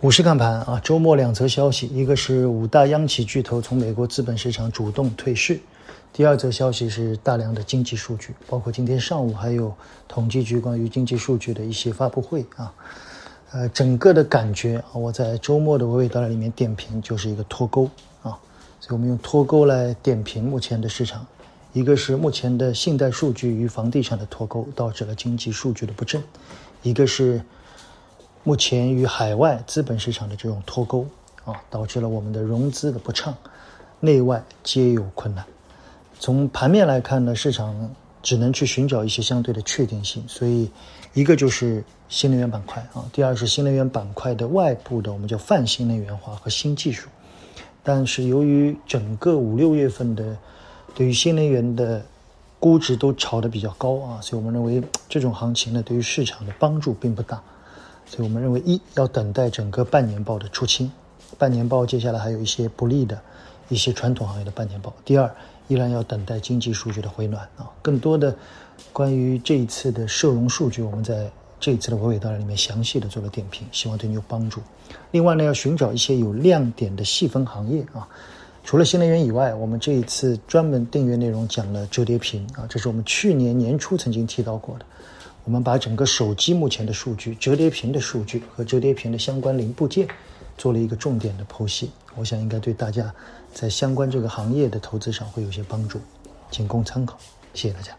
股市看盘啊，周末两则消息，一个是五大央企巨头从美国资本市场主动退市，第二则消息是大量的经济数据，包括今天上午还有统计局关于经济数据的一些发布会啊，呃，整个的感觉啊，我在周末的娓娓道来里面点评就是一个脱钩啊，所以我们用脱钩来点评目前的市场，一个是目前的信贷数据与房地产的脱钩导致了经济数据的不振，一个是。目前与海外资本市场的这种脱钩啊，导致了我们的融资的不畅，内外皆有困难。从盘面来看呢，市场只能去寻找一些相对的确定性。所以，一个就是新能源板块啊，第二是新能源板块的外部的我们叫泛新能源化和新技术。但是由于整个五六月份的对于新能源的估值都炒得比较高啊，所以我们认为这种行情呢，对于市场的帮助并不大。所以我们认为，一要等待整个半年报的出清，半年报接下来还有一些不利的一些传统行业的半年报。第二，依然要等待经济数据的回暖啊。更多的关于这一次的社融数据，我们在这一次的娓娓道来里面详细的做了点评，希望对你有帮助。另外呢，要寻找一些有亮点的细分行业啊。除了新能源以外，我们这一次专门订阅内容讲了折叠屏啊，这是我们去年年初曾经提到过的。我们把整个手机目前的数据、折叠屏的数据和折叠屏的相关零部件做了一个重点的剖析，我想应该对大家在相关这个行业的投资上会有些帮助，仅供参考。谢谢大家。